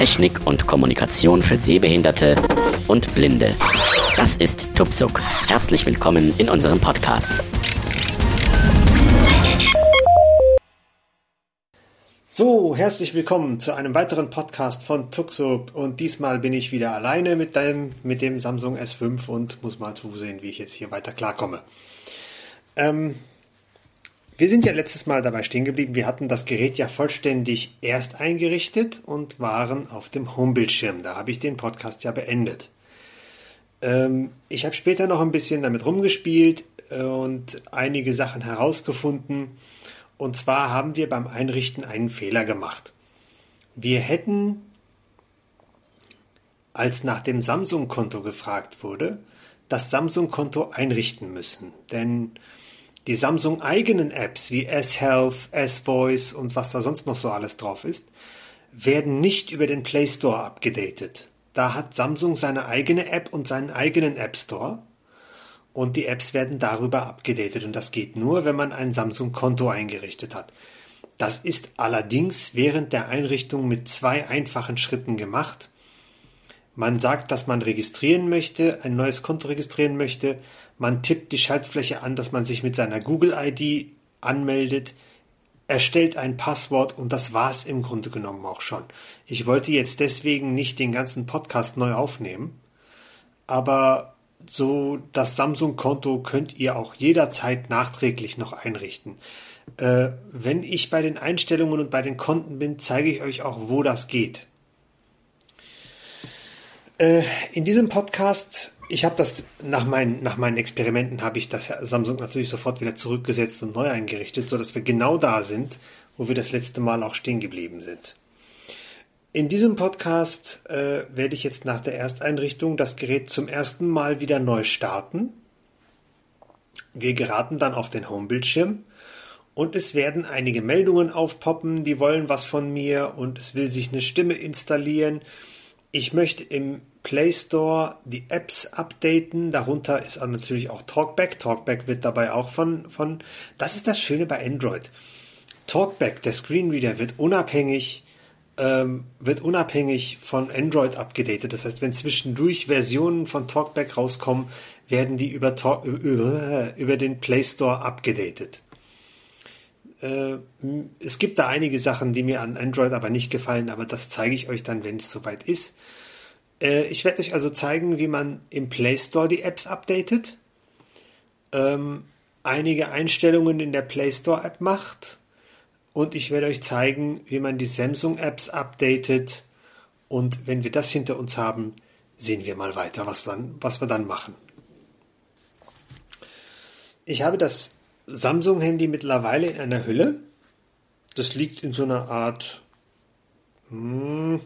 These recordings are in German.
Technik und Kommunikation für Sehbehinderte und Blinde. Das ist Tupsuk. Herzlich willkommen in unserem Podcast. So, herzlich willkommen zu einem weiteren Podcast von Tuxup und diesmal bin ich wieder alleine mit dem, mit dem Samsung S5 und muss mal zusehen, wie ich jetzt hier weiter klarkomme. Ähm, wir sind ja letztes Mal dabei stehen geblieben. Wir hatten das Gerät ja vollständig erst eingerichtet und waren auf dem Homebildschirm. Da habe ich den Podcast ja beendet. Ähm, ich habe später noch ein bisschen damit rumgespielt äh, und einige Sachen herausgefunden. Und zwar haben wir beim Einrichten einen Fehler gemacht. Wir hätten, als nach dem Samsung-Konto gefragt wurde, das Samsung-Konto einrichten müssen. Denn die Samsung eigenen Apps wie S-Health, S-Voice und was da sonst noch so alles drauf ist, werden nicht über den Play Store abgedatet. Da hat Samsung seine eigene App und seinen eigenen App Store und die Apps werden darüber abgedatet und das geht nur, wenn man ein Samsung-Konto eingerichtet hat. Das ist allerdings während der Einrichtung mit zwei einfachen Schritten gemacht. Man sagt, dass man registrieren möchte, ein neues Konto registrieren möchte, man tippt die Schaltfläche an, dass man sich mit seiner Google-ID anmeldet, erstellt ein Passwort und das war's im Grunde genommen auch schon. Ich wollte jetzt deswegen nicht den ganzen Podcast neu aufnehmen, aber so das Samsung-Konto könnt ihr auch jederzeit nachträglich noch einrichten. Äh, wenn ich bei den Einstellungen und bei den Konten bin, zeige ich euch auch, wo das geht. Äh, in diesem Podcast, ich habe das nach meinen, nach meinen Experimenten habe ich das Samsung natürlich sofort wieder zurückgesetzt und neu eingerichtet, so dass wir genau da sind, wo wir das letzte Mal auch stehen geblieben sind. In diesem Podcast äh, werde ich jetzt nach der Ersteinrichtung das Gerät zum ersten Mal wieder neu starten. Wir geraten dann auf den Homebildschirm und es werden einige Meldungen aufpoppen, die wollen was von mir und es will sich eine Stimme installieren. Ich möchte im Play Store die Apps updaten. Darunter ist auch natürlich auch Talkback. Talkback wird dabei auch von, von, das ist das Schöne bei Android. Talkback, der Screenreader, wird unabhängig, ähm, wird unabhängig von Android abgedatet. Das heißt, wenn zwischendurch Versionen von Talkback rauskommen, werden die über, über, über den Play Store abgedatet. Äh, es gibt da einige Sachen, die mir an Android aber nicht gefallen, aber das zeige ich euch dann, wenn es soweit ist. Äh, ich werde euch also zeigen, wie man im Play Store die Apps updatet, ähm, einige Einstellungen in der Play Store App macht und ich werde euch zeigen, wie man die Samsung Apps updatet und wenn wir das hinter uns haben, sehen wir mal weiter, was, dann, was wir dann machen. Ich habe das Samsung-Handy mittlerweile in einer Hülle. Das liegt in so einer Art hm,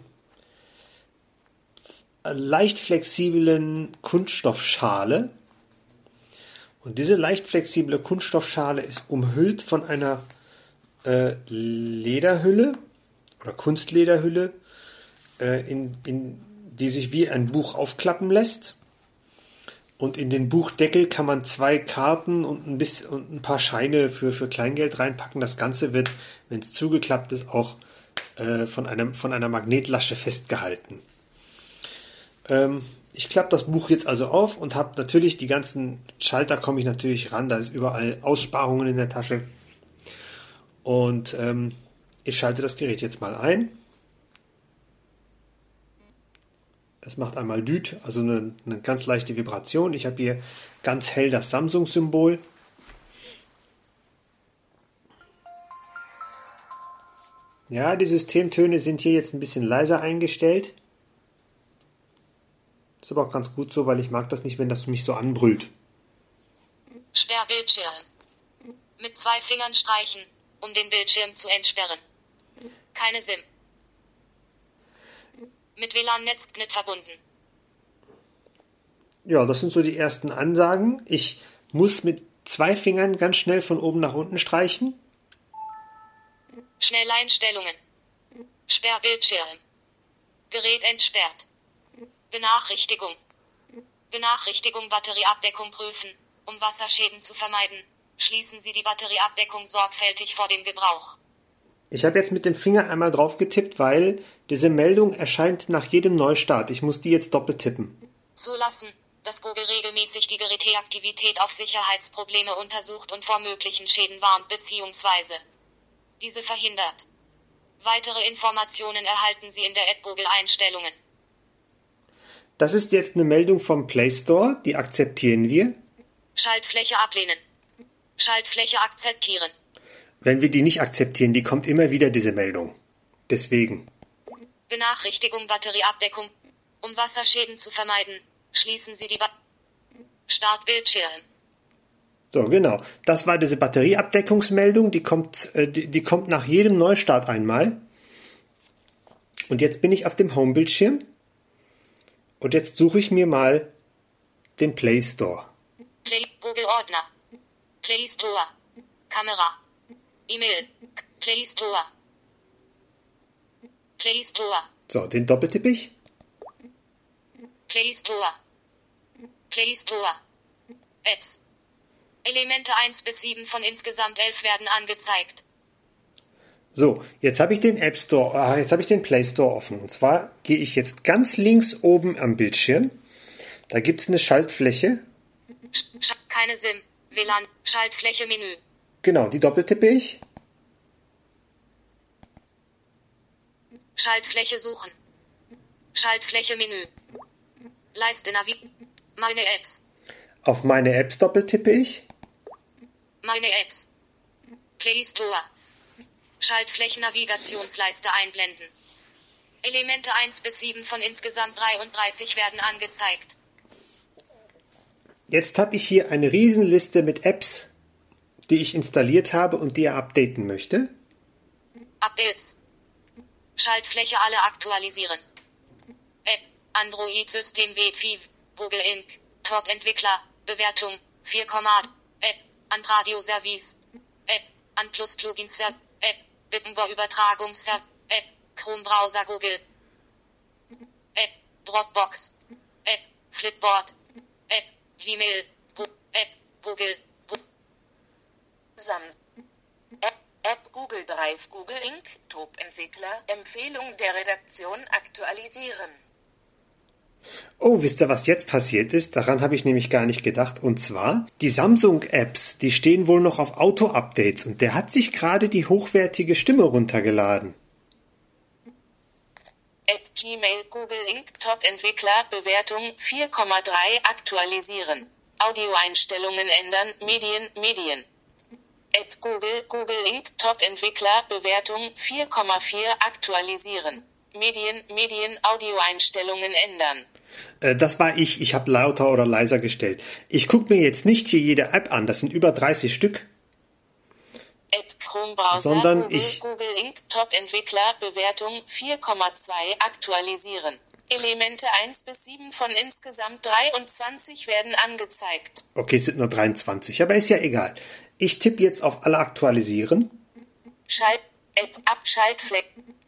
leicht flexiblen Kunststoffschale. Und diese leicht flexible Kunststoffschale ist umhüllt von einer äh, Lederhülle oder Kunstlederhülle, äh, in, in, die sich wie ein Buch aufklappen lässt. Und in den Buchdeckel kann man zwei Karten und ein, bisschen, und ein paar Scheine für, für Kleingeld reinpacken. Das Ganze wird, wenn es zugeklappt ist, auch äh, von, einem, von einer Magnetlasche festgehalten. Ähm, ich klappe das Buch jetzt also auf und habe natürlich die ganzen Schalter komme ich natürlich ran. Da ist überall Aussparungen in der Tasche. Und ähm, ich schalte das Gerät jetzt mal ein. Es macht einmal Düt, also eine, eine ganz leichte Vibration. Ich habe hier ganz hell das Samsung-Symbol. Ja, die Systemtöne sind hier jetzt ein bisschen leiser eingestellt. Ist aber auch ganz gut so, weil ich mag das nicht, wenn das mich so anbrüllt. Sperrbildschirm. Mit zwei Fingern streichen, um den Bildschirm zu entsperren. Keine SIM. Mit WLAN-Netz nicht verbunden. Ja, das sind so die ersten Ansagen. Ich muss mit zwei Fingern ganz schnell von oben nach unten streichen. Schnelleinstellungen. Sperrbildschirm. Gerät entsperrt. Benachrichtigung. Benachrichtigung Batterieabdeckung prüfen. Um Wasserschäden zu vermeiden, schließen Sie die Batterieabdeckung sorgfältig vor dem Gebrauch. Ich habe jetzt mit dem Finger einmal drauf getippt, weil Diese Meldung erscheint nach jedem Neustart. Ich muss die jetzt doppelt tippen. Zulassen, dass Google regelmäßig die Geräteaktivität auf Sicherheitsprobleme untersucht und vor möglichen Schäden warnt bzw. diese verhindert. Weitere Informationen erhalten Sie in der App Google Einstellungen. Das ist jetzt eine Meldung vom Play Store, die akzeptieren wir. Schaltfläche ablehnen. Schaltfläche akzeptieren. Wenn wir die nicht akzeptieren, die kommt immer wieder diese Meldung. Deswegen. Benachrichtigung Batterieabdeckung. Um Wasserschäden zu vermeiden, schließen Sie die ba Startbildschirm. So, genau. Das war diese Batterieabdeckungsmeldung, die kommt, äh, die, die kommt nach jedem Neustart einmal. Und jetzt bin ich auf dem Homebildschirm. Und jetzt suche ich mir mal den Play Store. Play Google Ordner. Play Store. Kamera. E-Mail. Play Store. Play Store. So, den doppeltippe ich. Play Store. Play Store. Apps. Elemente 1 bis 7 von insgesamt 11 werden angezeigt. So, jetzt habe ich den App Store, ah, jetzt habe ich den Play Store offen. Und zwar gehe ich jetzt ganz links oben am Bildschirm. Da gibt es eine Schaltfläche. Sch keine SIM. WLAN. Schaltfläche Menü. Genau, die doppeltippe ich. Schaltfläche suchen. Schaltfläche Menü. Leiste Navi. Meine Apps. Auf meine Apps doppeltippe ich. Meine Apps. Play Store. Schaltfläche Navigationsleiste einblenden. Elemente 1 bis 7 von insgesamt 33 werden angezeigt. Jetzt habe ich hier eine Riesenliste mit Apps, die ich installiert habe und die er updaten möchte. Updates. Schaltfläche alle aktualisieren. App. Android-System W5. Google Inc. Top-Entwickler. Bewertung. 4, App. An Radioservice. App. An Plus Plugins. App. Bittengo Übertragungs. App. Chrome Browser Google. App. Dropbox. App. Flipboard. App. Gmail. App. Google. Go Sams. App, Google Drive Google Inc. Top-Entwickler. Empfehlung der Redaktion aktualisieren. Oh, wisst ihr, was jetzt passiert ist? Daran habe ich nämlich gar nicht gedacht. Und zwar, die Samsung-Apps, die stehen wohl noch auf Auto-Updates und der hat sich gerade die hochwertige Stimme runtergeladen. App Gmail Google Inc. Top-Entwickler Bewertung 4,3 aktualisieren. Audioeinstellungen ändern. Medien, Medien. App Google Google Inc. Top-Entwickler Bewertung 4,4 aktualisieren. Medien, Medien, Audioeinstellungen ändern. Äh, das war ich. Ich habe lauter oder leiser gestellt. Ich gucke mir jetzt nicht hier jede App an. Das sind über 30 Stück. App Chrome Browser Sondern Google, ich- Google Inc. Top-Entwickler Bewertung 4,2 aktualisieren. Elemente 1 bis 7 von insgesamt 23 werden angezeigt. Okay, es sind nur 23, aber ist ja egal. Ich tippe jetzt auf alle aktualisieren. Schalt App ab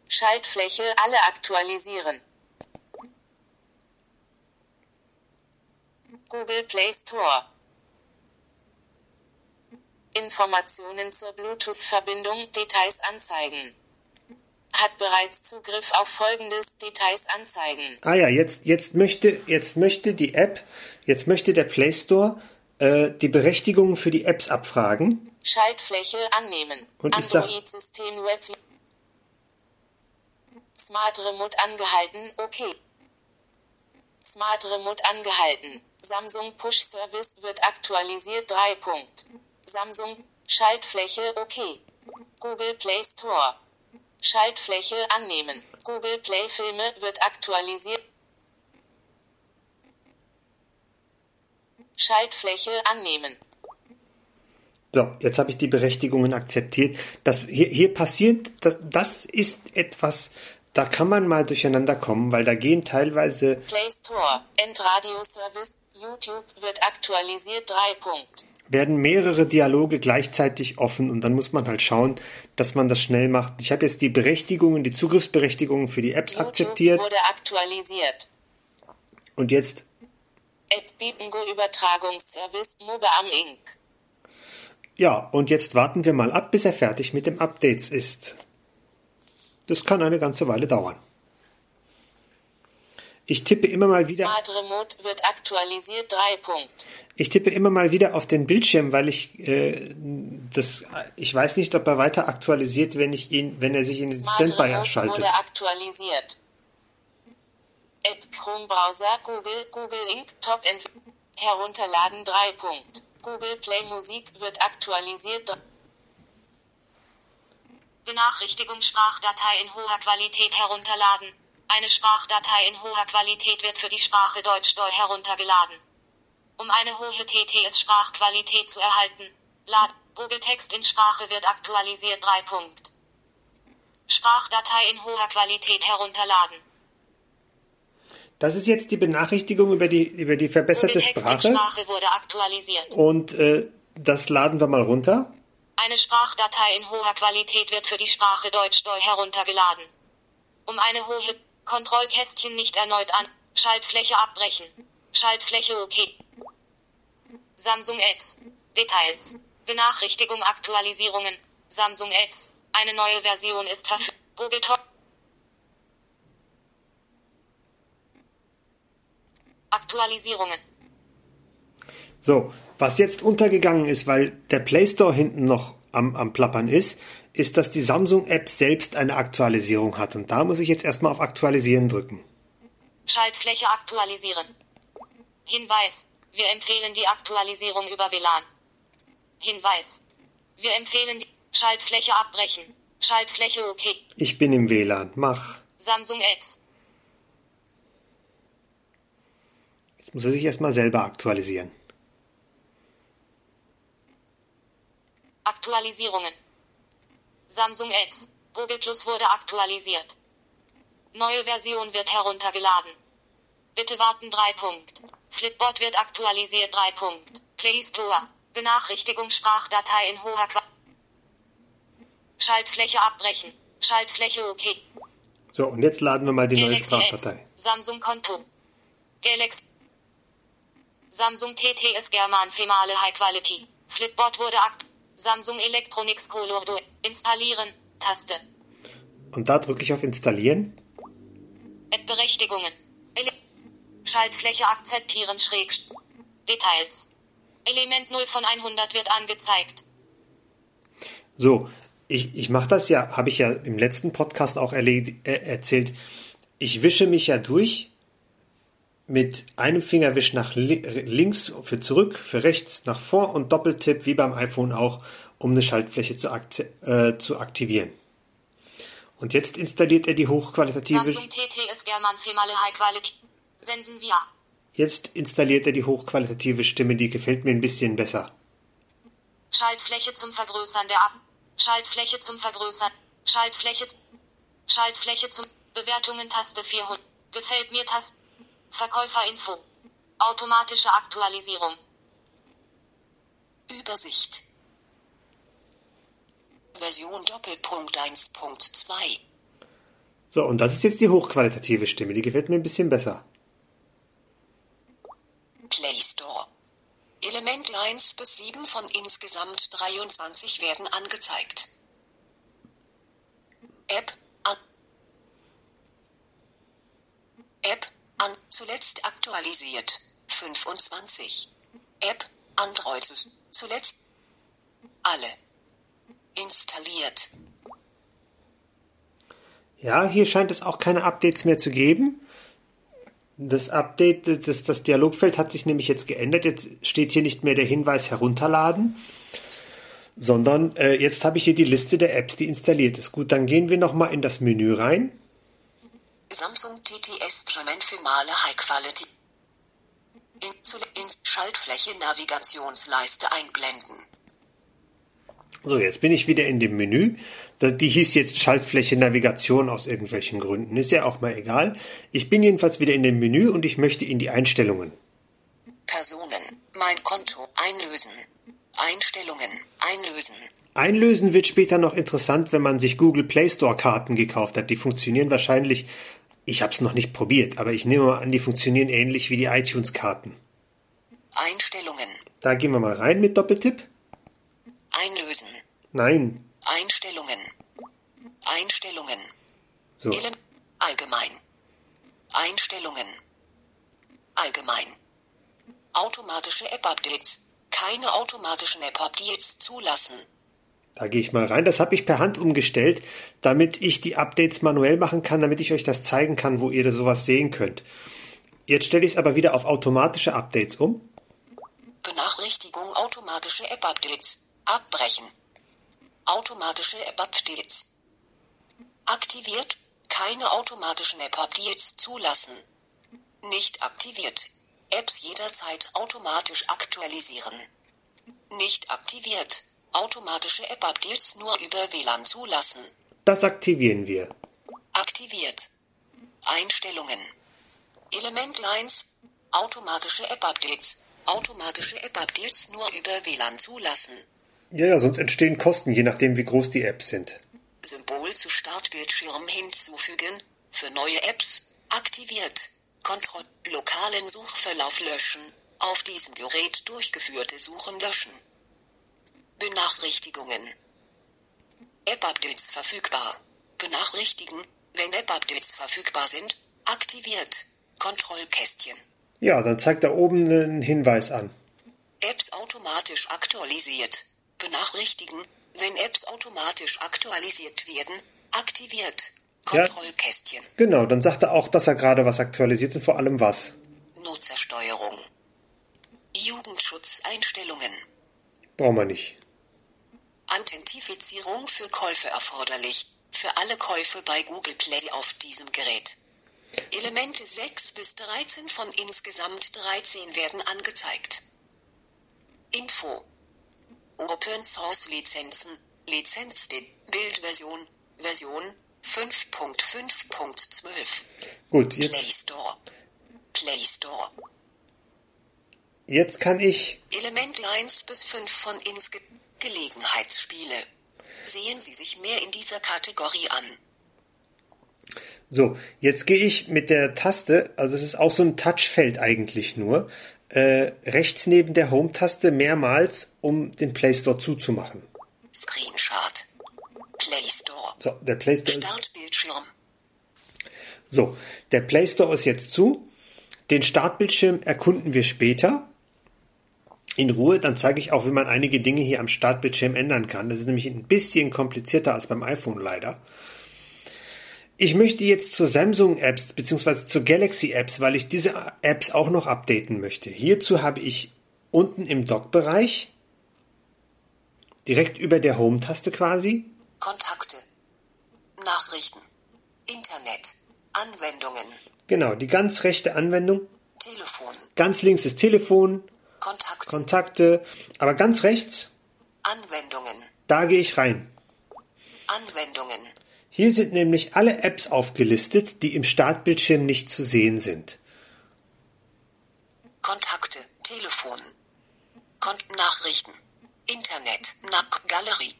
Schaltfläche alle aktualisieren. Google Play Store Informationen zur Bluetooth-Verbindung Details anzeigen. Hat bereits Zugriff auf folgendes Details anzeigen. Ah ja, jetzt, jetzt möchte, jetzt möchte die App, jetzt möchte der Play Store äh, die Berechtigungen für die Apps abfragen. Schaltfläche annehmen. Und Android-System Web. Smart Remote angehalten. Okay. Smart Remote angehalten. Samsung Push Service wird aktualisiert. 3 Punkt. Samsung Schaltfläche okay. Google Play Store. Schaltfläche annehmen. Google Play Filme wird aktualisiert. Schaltfläche annehmen. So, jetzt habe ich die Berechtigungen akzeptiert. Das, hier, hier passiert, das, das ist etwas, da kann man mal durcheinander kommen, weil da gehen teilweise, Play Store, Endradio Service, YouTube wird aktualisiert 3 Punkt. werden mehrere Dialoge gleichzeitig offen und dann muss man halt schauen, dass man das schnell macht. Ich habe jetzt die Berechtigungen, die Zugriffsberechtigungen für die Apps YouTube akzeptiert wurde aktualisiert. und jetzt, App Bipengo Übertragungsservice Mobeam Inc. ja, und jetzt warten wir mal ab, bis er fertig mit dem Updates ist. Das kann eine ganze Weile dauern. Ich tippe immer mal wieder. Smart Remote wird aktualisiert 3 Punkt. Ich tippe immer mal wieder auf den Bildschirm, weil ich äh, das. Ich weiß nicht, ob er weiter aktualisiert, wenn ich ihn, wenn er sich in den Smart Standby Remote schaltet. wurde aktualisiert. App Chrome Browser Google Google Inc. Top Inf Herunterladen 3 Punkt. Google Play Musik wird aktualisiert. Dr- Benachrichtigung Sprachdatei in hoher Qualität herunterladen. Eine Sprachdatei in hoher Qualität wird für die Sprache Deutsch doll heruntergeladen. Um eine hohe TTS-Sprachqualität zu erhalten, lad Google Text in Sprache wird aktualisiert 3 Punkt. Sprachdatei in hoher Qualität herunterladen. Das ist jetzt die Benachrichtigung über die über die verbesserte Sprache Sprache wurde aktualisiert. und äh, das laden wir mal runter. Eine Sprachdatei in hoher Qualität wird für die Sprache Deutsch doll heruntergeladen. Um eine hohe Kontrollkästchen nicht erneut an. Schaltfläche abbrechen. Schaltfläche OK. Samsung Apps. Details. Benachrichtigung Aktualisierungen. Samsung Apps. Eine neue Version ist verfügbar. Google Top. Aktualisierungen. So, was jetzt untergegangen ist, weil der Play Store hinten noch am, am Plappern ist, ist, dass die Samsung-App selbst eine Aktualisierung hat. Und da muss ich jetzt erstmal auf Aktualisieren drücken. Schaltfläche aktualisieren. Hinweis. Wir empfehlen die Aktualisierung über WLAN. Hinweis. Wir empfehlen die Schaltfläche abbrechen. Schaltfläche OK. Ich bin im WLAN. Mach. Samsung Apps. Jetzt muss er sich erstmal selber aktualisieren. Aktualisierungen. Samsung Apps. Google Plus wurde aktualisiert. Neue Version wird heruntergeladen. Bitte warten 3 Punkt. Flipboard wird aktualisiert 3 Punkt. Play Store. Benachrichtigung Sprachdatei in hoher Qualität. Schaltfläche abbrechen. Schaltfläche OK. So, und jetzt laden wir mal die neue Galaxy Apps. Sprachdatei. Samsung Konto. Galaxy. Samsung TTS German Female High Quality. Flipboard wurde akt. Samsung Electronics Color Duo. Installieren. Taste. Und da drücke ich auf Installieren. App-Berechtigungen. Ele Schaltfläche akzeptieren schräg. Details. Element 0 von 100 wird angezeigt. So, ich, ich mache das ja, habe ich ja im letzten Podcast auch äh, erzählt. Ich wische mich ja durch mit einem Fingerwisch nach li links für zurück, für rechts nach vor und Doppeltipp wie beim iPhone auch, um eine Schaltfläche zu, akti äh, zu aktivieren. Und jetzt installiert er die hochqualitative. Jetzt installiert er die hochqualitative Stimme, die gefällt mir ein bisschen besser. Schaltfläche zum Vergrößern der Ab. Schaltfläche zum Vergrößern. Schaltfläche. Schaltfläche zum Bewertungen Taste 400. Gefällt mir Taste. Verkäuferinfo. Automatische Aktualisierung. Übersicht. Version Doppelpunkt 1.2. So, und das ist jetzt die hochqualitative Stimme, die gefällt mir ein bisschen besser. Play Store. Elemente 1 bis 7 von insgesamt 23 werden angezeigt. App an. App an. Zuletzt aktualisiert. 25. App Android. Zuletzt. Alle. Installiert. Ja, hier scheint es auch keine Updates mehr zu geben. Das Update, das, das Dialogfeld hat sich nämlich jetzt geändert. Jetzt steht hier nicht mehr der Hinweis herunterladen, sondern äh, jetzt habe ich hier die Liste der Apps, die installiert ist. Gut, dann gehen wir nochmal in das Menü rein. Samsung TTS German Female High Quality. In, in Schaltfläche Navigationsleiste einblenden. So, jetzt bin ich wieder in dem Menü. Die hieß jetzt Schaltfläche Navigation aus irgendwelchen Gründen. Ist ja auch mal egal. Ich bin jedenfalls wieder in dem Menü und ich möchte in die Einstellungen. Personen. Mein Konto einlösen. Einstellungen einlösen. Einlösen wird später noch interessant, wenn man sich Google Play Store Karten gekauft hat. Die funktionieren wahrscheinlich, ich habe es noch nicht probiert, aber ich nehme mal an, die funktionieren ähnlich wie die iTunes-Karten. Einstellungen. Da gehen wir mal rein mit Doppeltipp. Einlösen. Nein. Einstellungen. Einstellungen. So. Allgemein. Einstellungen. Allgemein. Automatische App-Updates. Keine automatischen App-Updates zulassen. Da gehe ich mal rein. Das habe ich per Hand umgestellt, damit ich die Updates manuell machen kann, damit ich euch das zeigen kann, wo ihr sowas sehen könnt. Jetzt stelle ich es aber wieder auf automatische Updates um. Benachrichtigung automatische App-Updates. Abbrechen. Automatische App-Updates. Aktiviert. Keine automatischen App-Updates zulassen. Nicht aktiviert. Apps jederzeit automatisch aktualisieren. Nicht aktiviert. Automatische App-Updates nur über WLAN zulassen. Das aktivieren wir. Aktiviert. Einstellungen. Element 1. Automatische App-Updates. Automatische App-Updates nur über WLAN zulassen. Ja, ja, sonst entstehen Kosten, je nachdem, wie groß die Apps sind. Symbol zu Startbildschirm hinzufügen. Für neue Apps. Aktiviert. Kontroll. Lokalen Suchverlauf löschen. Auf diesem Gerät durchgeführte Suchen löschen. Benachrichtigungen. App-Updates verfügbar. Benachrichtigen, wenn App-Updates verfügbar sind. Aktiviert. Kontrollkästchen. Ja, dann zeigt da oben einen Hinweis an. Apps automatisch aktualisiert. Benachrichtigen, wenn Apps automatisch aktualisiert werden. Aktiviert. Kontrollkästchen. Genau, dann sagt er auch, dass er gerade was aktualisiert und vor allem was. Nutzersteuerung. Jugendschutzeinstellungen. Brauchen wir nicht. Authentifizierung für Käufe erforderlich. Für alle Käufe bei Google Play auf diesem Gerät. Elemente 6 bis 13 von insgesamt 13 werden angezeigt. Info. Open Source Lizenzen. Lizenz Bildversion. Version 5.5.12. Gut, Play jetzt, Store. Play Store. jetzt kann ich. Element 1 bis 5 von insge Gelegenheitsspiele. Sehen Sie sich mehr in dieser Kategorie an. So, jetzt gehe ich mit der Taste, also es ist auch so ein Touchfeld eigentlich nur, äh, rechts neben der Home-Taste mehrmals, um den Play Store zuzumachen. Screenshot. Play Store. So, der Play Store Startbildschirm. so, der Play Store ist jetzt zu. Den Startbildschirm erkunden wir später. In Ruhe, dann zeige ich auch, wie man einige Dinge hier am Startbildschirm ändern kann. Das ist nämlich ein bisschen komplizierter als beim iPhone leider. Ich möchte jetzt zur Samsung Apps bzw. zur Galaxy Apps, weil ich diese Apps auch noch updaten möchte. Hierzu habe ich unten im Dock-Bereich, direkt über der Home-Taste quasi, Kontakte. Nachrichten. Internet. Anwendungen. genau, die ganz rechte Anwendung. Telefon. Ganz links ist Telefon, Kontakte. Aber ganz rechts, Anwendungen. da gehe ich rein. Anwendungen. Hier sind nämlich alle Apps aufgelistet, die im Startbildschirm nicht zu sehen sind. Kontakte. Telefon. Kont Nachrichten. Internet. Nack. Galerie.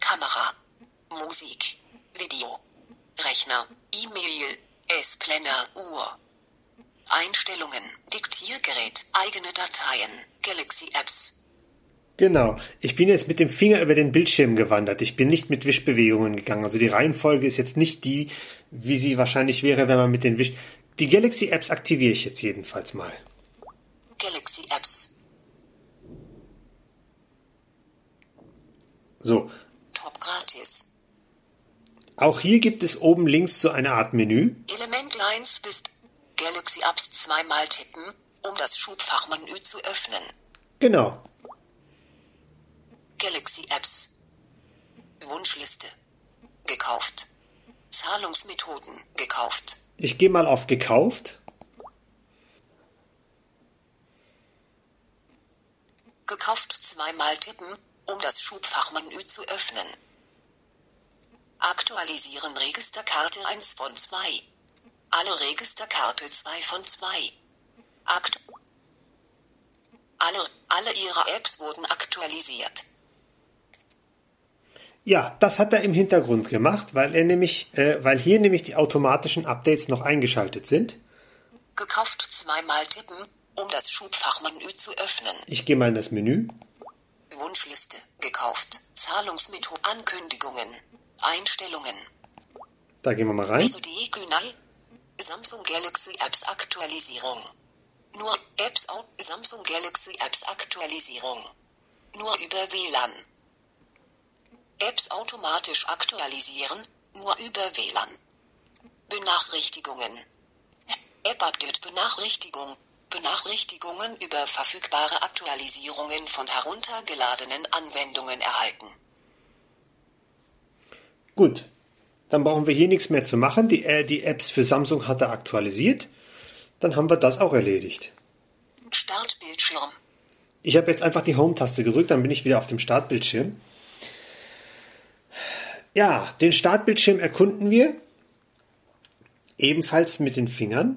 Kamera. Musik. Video. Rechner. E-Mail. S-Planner. Uhr. Einstellungen. Diktiergerät. Eigene Dateien. Galaxy Apps. Genau. Ich bin jetzt mit dem Finger über den Bildschirm gewandert. Ich bin nicht mit Wischbewegungen gegangen. Also die Reihenfolge ist jetzt nicht die, wie sie wahrscheinlich wäre, wenn man mit den Wisch... Die Galaxy Apps aktiviere ich jetzt jedenfalls mal. Galaxy Apps. So. Top gratis. Auch hier gibt es oben links so eine Art Menü. Element 1 bis Galaxy Apps zweimal tippen, um das Schubfachmenü zu öffnen. Genau. Galaxy Apps. Wunschliste. Gekauft. Zahlungsmethoden. Gekauft. Ich gehe mal auf gekauft. Gekauft zweimal tippen, um das Schubfachmenü zu öffnen. Aktualisieren Registerkarte 1 von 2. Alle Registerkarte 2 von 2. Akt alle, alle Ihre Apps wurden aktualisiert. Ja, das hat er im Hintergrund gemacht, weil er nämlich, äh, weil hier nämlich die automatischen Updates noch eingeschaltet sind. Gekauft zweimal tippen, um das Schubfachmenü zu öffnen. Ich gehe mal in das Menü. Wunschliste. Gekauft. Zahlungsmethode. Ankündigungen. Einstellungen. Da gehen wir mal rein. Samsung Galaxy Apps Aktualisierung. Nur Apps au- Samsung Galaxy Apps Aktualisierung. Nur über WLAN. Apps automatisch aktualisieren, nur über WLAN. Benachrichtigungen. App-Update Benachrichtigung. Benachrichtigungen über verfügbare Aktualisierungen von heruntergeladenen Anwendungen erhalten. Gut, dann brauchen wir hier nichts mehr zu machen. Die, äh, die Apps für Samsung hat er aktualisiert. Dann haben wir das auch erledigt. Startbildschirm. Ich habe jetzt einfach die Home-Taste gedrückt, dann bin ich wieder auf dem Startbildschirm. Ja, den Startbildschirm erkunden wir ebenfalls mit den Fingern.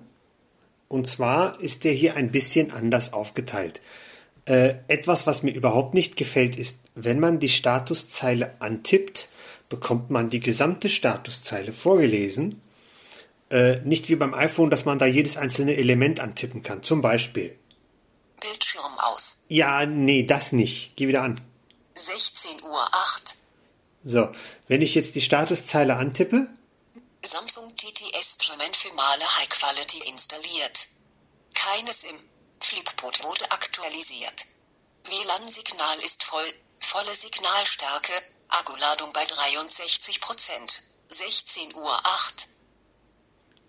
Und zwar ist der hier ein bisschen anders aufgeteilt. Äh, etwas, was mir überhaupt nicht gefällt, ist, wenn man die Statuszeile antippt, bekommt man die gesamte Statuszeile vorgelesen. Äh, nicht wie beim iPhone, dass man da jedes einzelne Element antippen kann. Zum Beispiel. Bildschirm aus. Ja, nee, das nicht. Geh wieder an. 16 Uhr 8. So, wenn ich jetzt die Statuszeile antippe, Samsung TT Instrument für Male High Quality installiert. Keines im Flipboard wurde aktualisiert. WLAN-Signal ist voll, volle Signalstärke, Akkuladung bei 63%. 16 Uhr 8.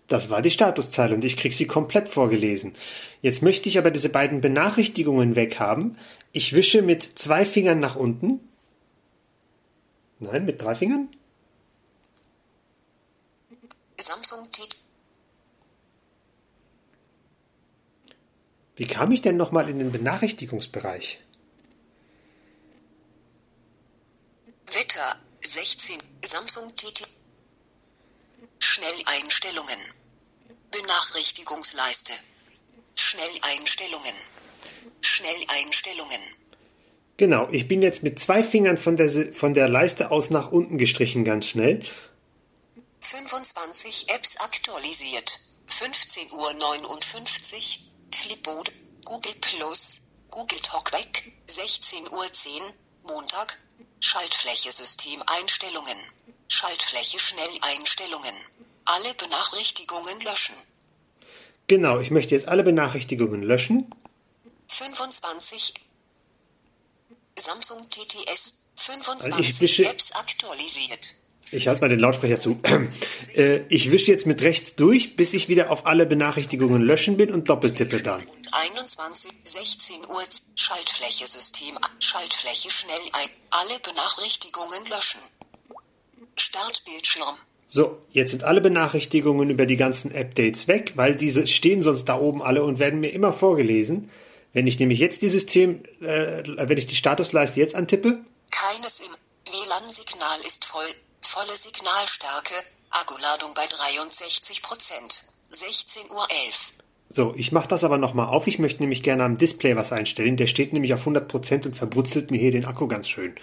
das war die Statuszeile und ich krieg sie komplett vorgelesen. Jetzt möchte ich aber diese beiden Benachrichtigungen weghaben. Ich wische mit zwei Fingern nach unten. Nein, mit drei Fingern? Samsung TT Wie kam ich denn nochmal in den Benachrichtigungsbereich? Wetter 16 Samsung TT Schnelleinstellungen. Benachrichtigungsleiste. Schnelleinstellungen. Schnelleinstellungen. Genau, ich bin jetzt mit zwei Fingern von der, von der Leiste aus nach unten gestrichen, ganz schnell. 25 Apps aktualisiert. 15 Uhr 59 Flipboard Google Plus. Google Talkback 16 Uhr 10 Montag. Schaltfläche Systemeinstellungen Schaltfläche Schnelleinstellungen alle Benachrichtigungen löschen Genau, ich möchte jetzt alle Benachrichtigungen löschen. 25 Samsung TTS Also ich 25 wische- Apps aktualisiert. Ich halte mal den Lautsprecher zu. äh, ich wische jetzt mit rechts durch, bis ich wieder auf alle Benachrichtigungen löschen bin und doppeltippe dann. 21 16 Uhr Schaltfläche System Schaltfläche schnell ein alle Benachrichtigungen löschen. Startbildschirm So, jetzt sind alle Benachrichtigungen über die ganzen Updates weg, weil diese stehen sonst da oben alle und werden mir immer vorgelesen. Wenn ich nämlich jetzt die System, äh, wenn ich die Statusleiste jetzt antippe, keines im WLAN-Signal ist voll volle Signalstärke Akkuladung bei 63% 16 Uhr 11 so, ich mache das aber nochmal auf. Ich möchte nämlich gerne am Display was einstellen. Der steht nämlich auf 100% und verbrutzelt mir hier den Akku ganz schön.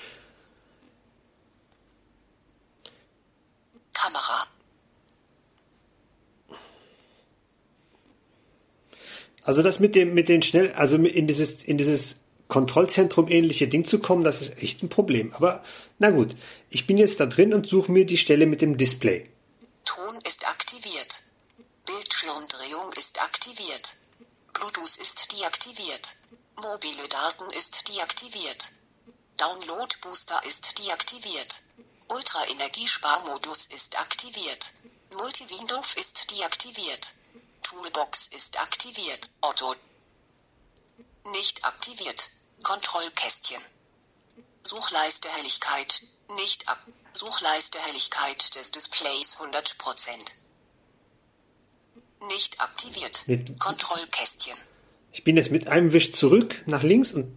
Kamera Also das mit dem, mit den schnell, also in dieses, in dieses Kontrollzentrum ähnliche Ding zu kommen, das ist echt ein Problem. Aber na gut, ich bin jetzt da drin und suche mir die Stelle mit dem Display. Ton ist aktiviert. Bildschirmdrehung ist aktiviert. Bluetooth ist deaktiviert. Mobile Daten ist deaktiviert. Download Booster ist deaktiviert. Ultra-Energiesparmodus ist aktiviert. Multi-Window ist deaktiviert. Toolbox ist aktiviert. Auto nicht aktiviert. Kontrollkästchen. Suchleiste Helligkeit nicht ak Suchleiste Helligkeit des Displays 100%. Nicht aktiviert. Mit- Kontrollkästchen. Ich bin jetzt mit einem Wisch zurück nach links und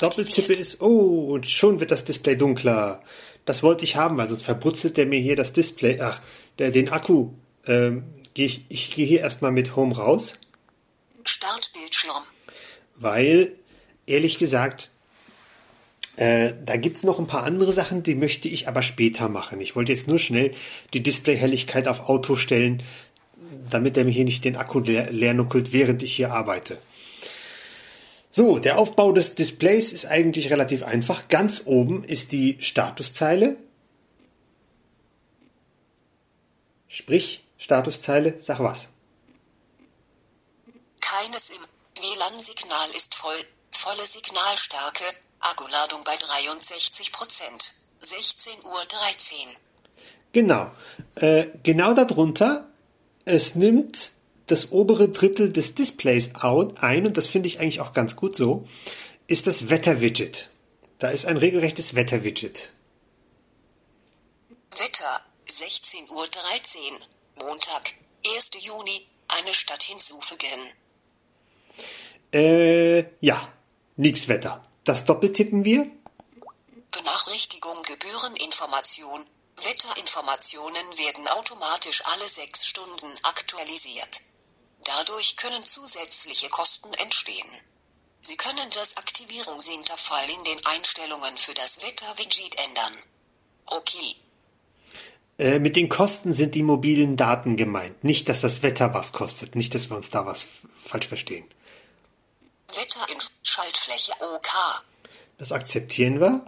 Doppeltippe Aktiviert. ist, oh, und schon wird das Display dunkler. Das wollte ich haben, weil sonst verbrutzelt der mir hier das Display, ach, der, den Akku. Ähm, geh ich, ich gehe hier erstmal mit Home raus, Startbildschirm. weil, ehrlich gesagt, äh, da gibt's noch ein paar andere Sachen, die möchte ich aber später machen. Ich wollte jetzt nur schnell die Displayhelligkeit auf Auto stellen, damit er mir hier nicht den Akku leer, leer nuckelt, während ich hier arbeite. So, der Aufbau des Displays ist eigentlich relativ einfach. Ganz oben ist die Statuszeile. Sprich, Statuszeile, sag was. Keines im WLAN-Signal ist voll. Volle Signalstärke. Akkuladung bei 63 Prozent. 16.13 Uhr. Genau. Äh, genau darunter, es nimmt das obere Drittel des Displays out, ein, und das finde ich eigentlich auch ganz gut so, ist das Wetter-Widget. Da ist ein regelrechtes Wetter-Widget. Wetter, 16.13 Uhr. Montag, 1. Juni, eine Stadt hinzufügen. Äh, ja, nix Wetter. Das doppeltippen wir. Benachrichtigung Gebühreninformation. Wetterinformationen werden automatisch alle sechs Stunden aktualisiert. Dadurch können zusätzliche Kosten entstehen. Sie können das Aktivierungsintervall in den Einstellungen für das Wetter-Widget ändern. Okay. Äh, mit den Kosten sind die mobilen Daten gemeint. Nicht, dass das Wetter was kostet. Nicht, dass wir uns da was falsch verstehen. Wetterinf Schaltfläche OK. Das akzeptieren wir.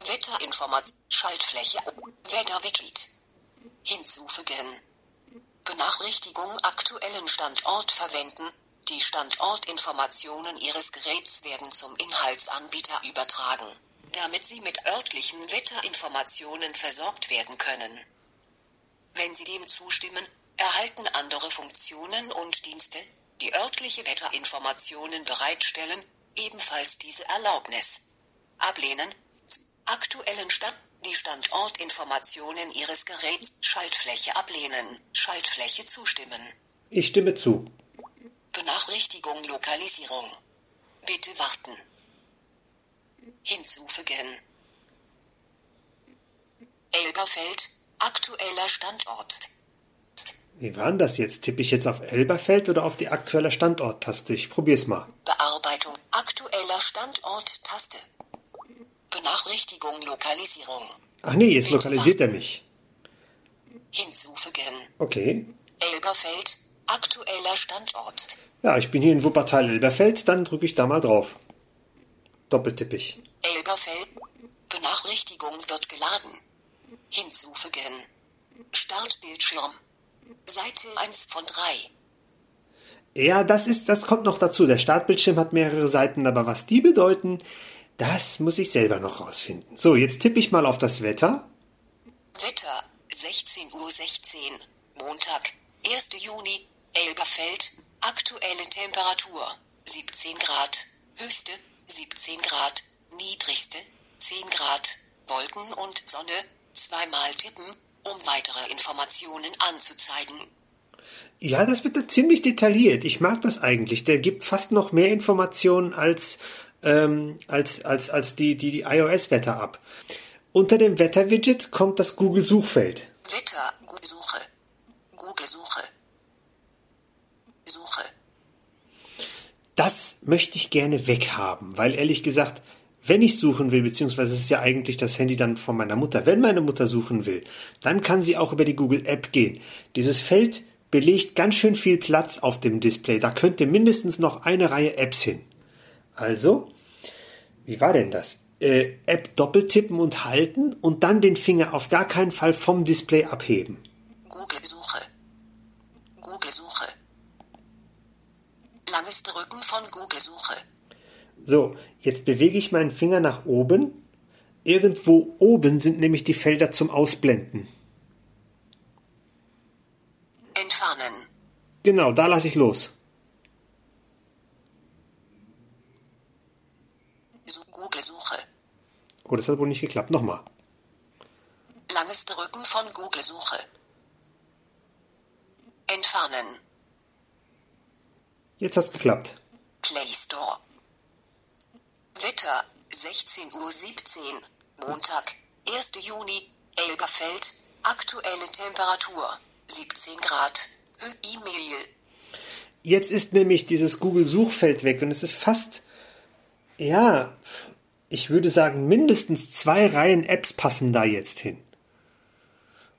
Wetterinformation Schaltfläche Wetter-Widget. Hinzufügen. Benachrichtigung aktuellen Standort verwenden. Die Standortinformationen Ihres Geräts werden zum Inhaltsanbieter übertragen, damit Sie mit örtlichen Wetterinformationen versorgt werden können. Wenn Sie dem zustimmen, erhalten andere Funktionen und Dienste, die örtliche Wetterinformationen bereitstellen, ebenfalls diese Erlaubnis. Ablehnen. Aktuellen Stand. Die Standortinformationen Ihres Geräts. Schaltfläche ablehnen. Schaltfläche zustimmen. Ich stimme zu. Benachrichtigung Lokalisierung. Bitte warten. Hinzufügen. Elberfeld. Aktueller Standort. Wie war denn das jetzt? Tippe ich jetzt auf Elberfeld oder auf die aktuelle Standort-Taste? Ich probier's mal. Bearbeitung. Aktueller Standort Taste. Benachrichtigung Lokalisierung. Ach nee, jetzt Bitte lokalisiert er warten. mich. Hinzufügen. Okay. Elberfeld. Aktueller Standort. Ja, ich bin hier in Wuppertal-Elberfeld, dann drücke ich da mal drauf. Doppeltipp ich. Elberfeld. Benachrichtigung wird geladen. Hinzufügen. Startbildschirm. Seite 1 von 3. Ja, das ist, das kommt noch dazu. Der Startbildschirm hat mehrere Seiten, aber was die bedeuten, das muss ich selber noch rausfinden. So, jetzt tippe ich mal auf das Wetter. Wetter 16.16 Uhr. Montag, 1. Juni, Elberfeld. Aktuelle Temperatur 17 Grad. Höchste 17 Grad. Niedrigste 10 Grad. Wolken und Sonne. Zweimal tippen, um weitere Informationen anzuzeigen. Ja, das wird da ziemlich detailliert. Ich mag das eigentlich. Der gibt fast noch mehr Informationen als, ähm, als, als, als die, die, die iOS-Wetter ab. Unter dem Wetter-Widget kommt das Google-Suchfeld. Wetter, Gu- Suche. Google Suche. Suche. Das möchte ich gerne weghaben, weil ehrlich gesagt, wenn ich suchen will, beziehungsweise es ist ja eigentlich das Handy dann von meiner Mutter, wenn meine Mutter suchen will, dann kann sie auch über die Google App gehen. Dieses Feld belegt ganz schön viel Platz auf dem Display. Da könnte mindestens noch eine Reihe Apps hin. Also, wie war denn das? Äh, App doppeltippen und halten und dann den Finger auf gar keinen Fall vom Display abheben. Google Suche. Google Suche. Langes Drücken von Google Suche. So, jetzt bewege ich meinen Finger nach oben. Irgendwo oben sind nämlich die Felder zum Ausblenden. Entfernen. Genau, da lasse ich los. Su Google Suche. Oh, das hat wohl nicht geklappt. Nochmal. Langes Drücken von Google Suche. Entfernen. Jetzt hat's geklappt. Play Store. Wetter 16.17 Uhr. Montag, 1. Juni, Elberfeld. Aktuelle Temperatur 17 Grad. E-Mail. Jetzt ist nämlich dieses Google-Suchfeld weg und es ist fast, ja, ich würde sagen, mindestens zwei Reihen Apps passen da jetzt hin.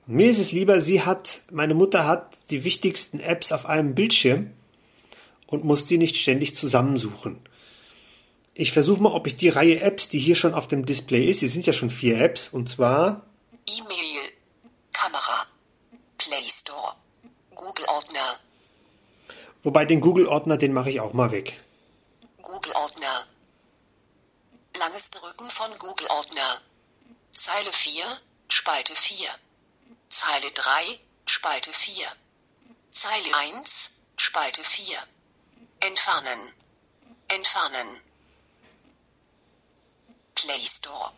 Und mir ist es lieber, sie hat, meine Mutter hat die wichtigsten Apps auf einem Bildschirm und muss die nicht ständig zusammensuchen. Ich versuche mal, ob ich die Reihe Apps, die hier schon auf dem Display ist, hier sind ja schon vier Apps, und zwar E-Mail, Kamera, Play Store, Google-Ordner. Wobei den Google-Ordner, den mache ich auch mal weg. Google-Ordner. Langes Drücken von Google-Ordner. Zeile 4, Spalte 4. Zeile 3, Spalte 4. Zeile 1, Spalte 4. Entfernen. Entfernen. Play Store.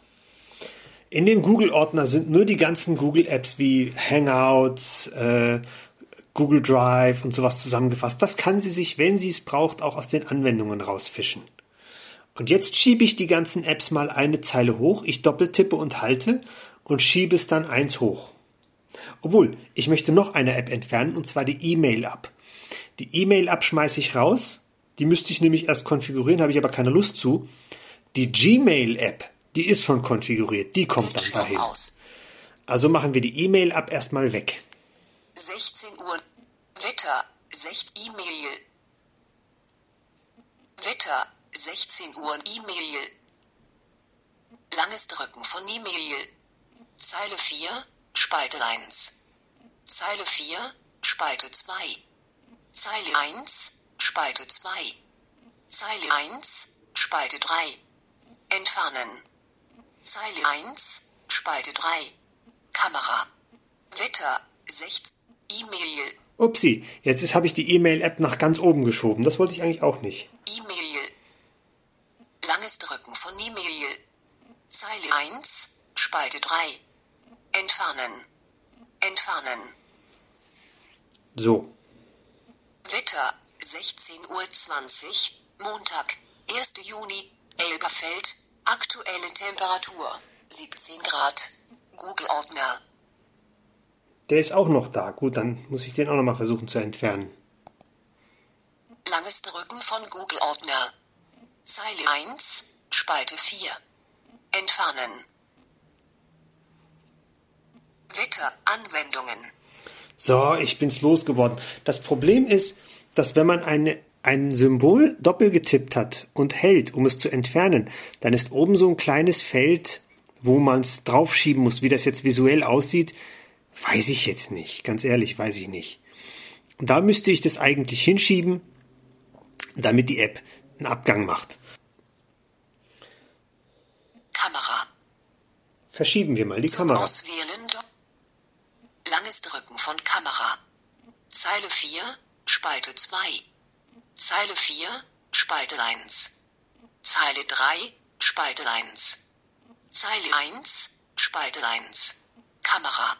In dem Google-Ordner sind nur die ganzen Google-Apps wie Hangouts, äh, Google Drive und sowas zusammengefasst. Das kann sie sich, wenn sie es braucht, auch aus den Anwendungen rausfischen. Und jetzt schiebe ich die ganzen Apps mal eine Zeile hoch, ich doppeltippe und halte und schiebe es dann eins hoch. Obwohl, ich möchte noch eine App entfernen, und zwar die E-Mail-App. Die E-Mail-App schmeiße ich raus, die müsste ich nämlich erst konfigurieren, habe ich aber keine Lust zu. Die Gmail-App, die ist schon konfiguriert, die kommt dann dahin. aus. Also machen wir die E-Mail-App erstmal weg. 16 Uhr. Wetter, 6 E-Mail. Wetter, 16 Uhr E-Mail. Langes Drücken von E-Mail. Zeile 4, Spalte 1. Zeile 4, Spalte 2. Zeile 1, Spalte 2. Zeile 1, Spalte 3. Entfernen. Zeile 1, Spalte 3. Kamera. Wetter, 16. E-Mail. Upsi, jetzt habe ich die E-Mail-App nach ganz oben geschoben. Das wollte ich eigentlich auch nicht. E-Mail. Langes Drücken von E-Mail. Zeile 1, Spalte 3. Entfernen. Entfernen. So, Wetter 16.20 Uhr, Montag, 1. Juni, Elberfeld, aktuelle Temperatur 17 Grad. Google Ordner. der ist auch noch da. Gut, dann muss ich den auch noch mal versuchen zu entfernen. Langes Drücken von Google Ordner. Zeile 1, Spalte 4. Entfernen. Wetter, Anwendungen. So, ich bin's losgeworden. Das Problem ist, dass wenn man eine, ein Symbol doppelt getippt hat und hält, um es zu entfernen, dann ist oben so ein kleines Feld, wo man es draufschieben muss. Wie das jetzt visuell aussieht, weiß ich jetzt nicht. Ganz ehrlich, weiß ich nicht. Und da müsste ich das eigentlich hinschieben, damit die App einen Abgang macht. Kamera. Verschieben wir mal die Kamera. Auswählen. Langes Drücken von Kamera. Zeile 4, Spalte 2. Zeile 4, Spalte 1. Zeile 3, Spalte 1. Zeile 1, Spalte 1. Kamera.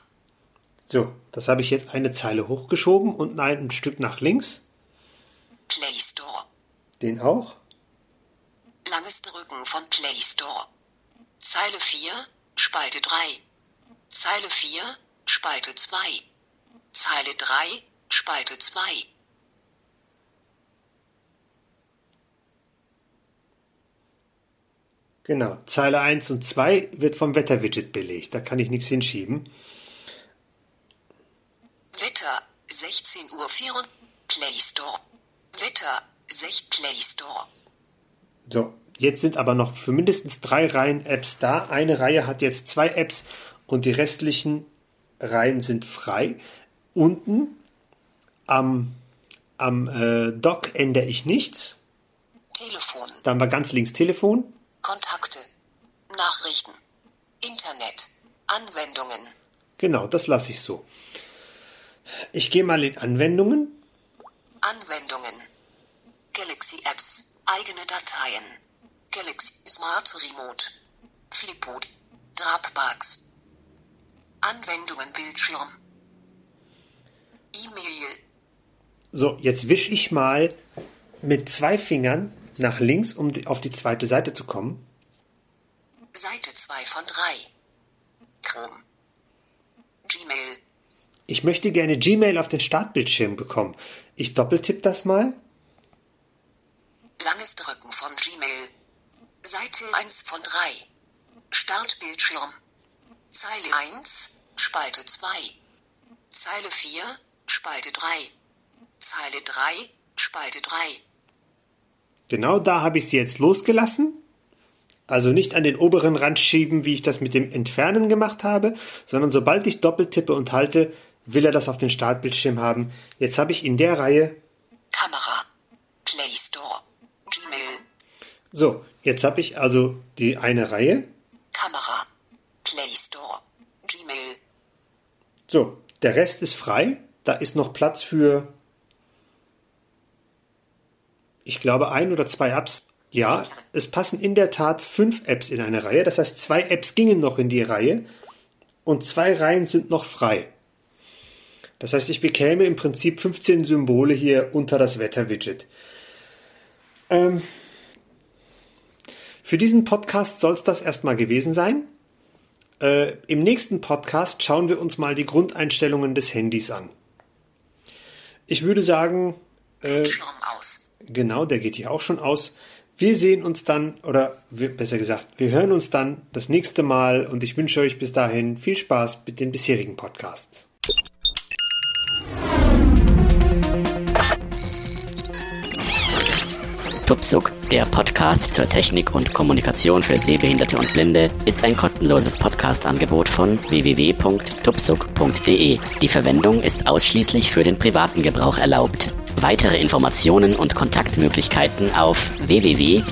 So, das habe ich jetzt eine Zeile hochgeschoben und ein Stück nach links. Play Store. Den auch. Langes Drücken von Play Store. Zeile 4, Spalte 3. Zeile 4, Spalte 2. Zeile 3, Spalte 2. Genau, Zeile 1 und 2 wird vom Wetterwidget belegt. Da kann ich nichts hinschieben. Wetter 16 Uhr 4 Play Store. Wetter 6 Play Store. So, jetzt sind aber noch für mindestens drei Reihen Apps da. Eine Reihe hat jetzt zwei Apps und die restlichen Reihen sind frei. Unten am, am äh, Dock ändere ich nichts. Telefon. Dann war ganz links Telefon. Kontakte. Nachrichten. Internet. Anwendungen. Genau, das lasse ich so. Ich gehe mal in Anwendungen. Anwendungen. Galaxy Apps. Eigene Dateien. Galaxy Smart Remote. Flipboard. Dropbox. Anwendungen Bildschirm. E-Mail. So, jetzt wische ich mal mit zwei Fingern nach links, um auf die zweite Seite zu kommen. Seite 2 von 3. Chrome. Gmail. Ich möchte gerne Gmail auf den Startbildschirm bekommen. Ich doppeltipp das mal. Langes Drücken von Gmail. Seite 1 von 3. Startbildschirm. Zeile 1, Spalte 2. Zeile 4, Spalte 3. Zeile 3, Spalte 3. Genau da habe ich sie jetzt losgelassen. Also nicht an den oberen Rand schieben, wie ich das mit dem Entfernen gemacht habe, sondern sobald ich doppeltippe und halte, will er das auf den Startbildschirm haben. Jetzt habe ich in der Reihe, Kamera. Play Store. Gmail. so, Jetzt habe ich also die eine Reihe. Kamera. Play Store. Gmail. So, der Rest ist frei. Da ist noch Platz für, ich glaube, ein oder zwei Apps. Ja, es passen in der Tat fünf Apps in eine Reihe. Das heißt, zwei Apps gingen noch in die Reihe und zwei Reihen sind noch frei. Das heißt, ich bekäme im Prinzip 15 Symbole hier unter das Wetter-Widget. Ähm, für diesen Podcast soll es das erstmal gewesen sein. Äh, Im nächsten Podcast schauen wir uns mal die Grundeinstellungen des Handys an. Ich würde sagen, äh, aus. Genau, der geht hier auch schon aus. Wir sehen uns dann, oder wir, besser gesagt, wir hören uns dann das nächste Mal und ich wünsche euch bis dahin viel Spaß mit den bisherigen Podcasts. Tupsuk, der Podcast zur Technik und Kommunikation für Sehbehinderte und Blinde, ist ein kostenloses Podcast-Angebot von www.tupsuk.de. Die Verwendung ist ausschließlich für den privaten Gebrauch erlaubt. Weitere Informationen und Kontaktmöglichkeiten auf www.tuksub.de.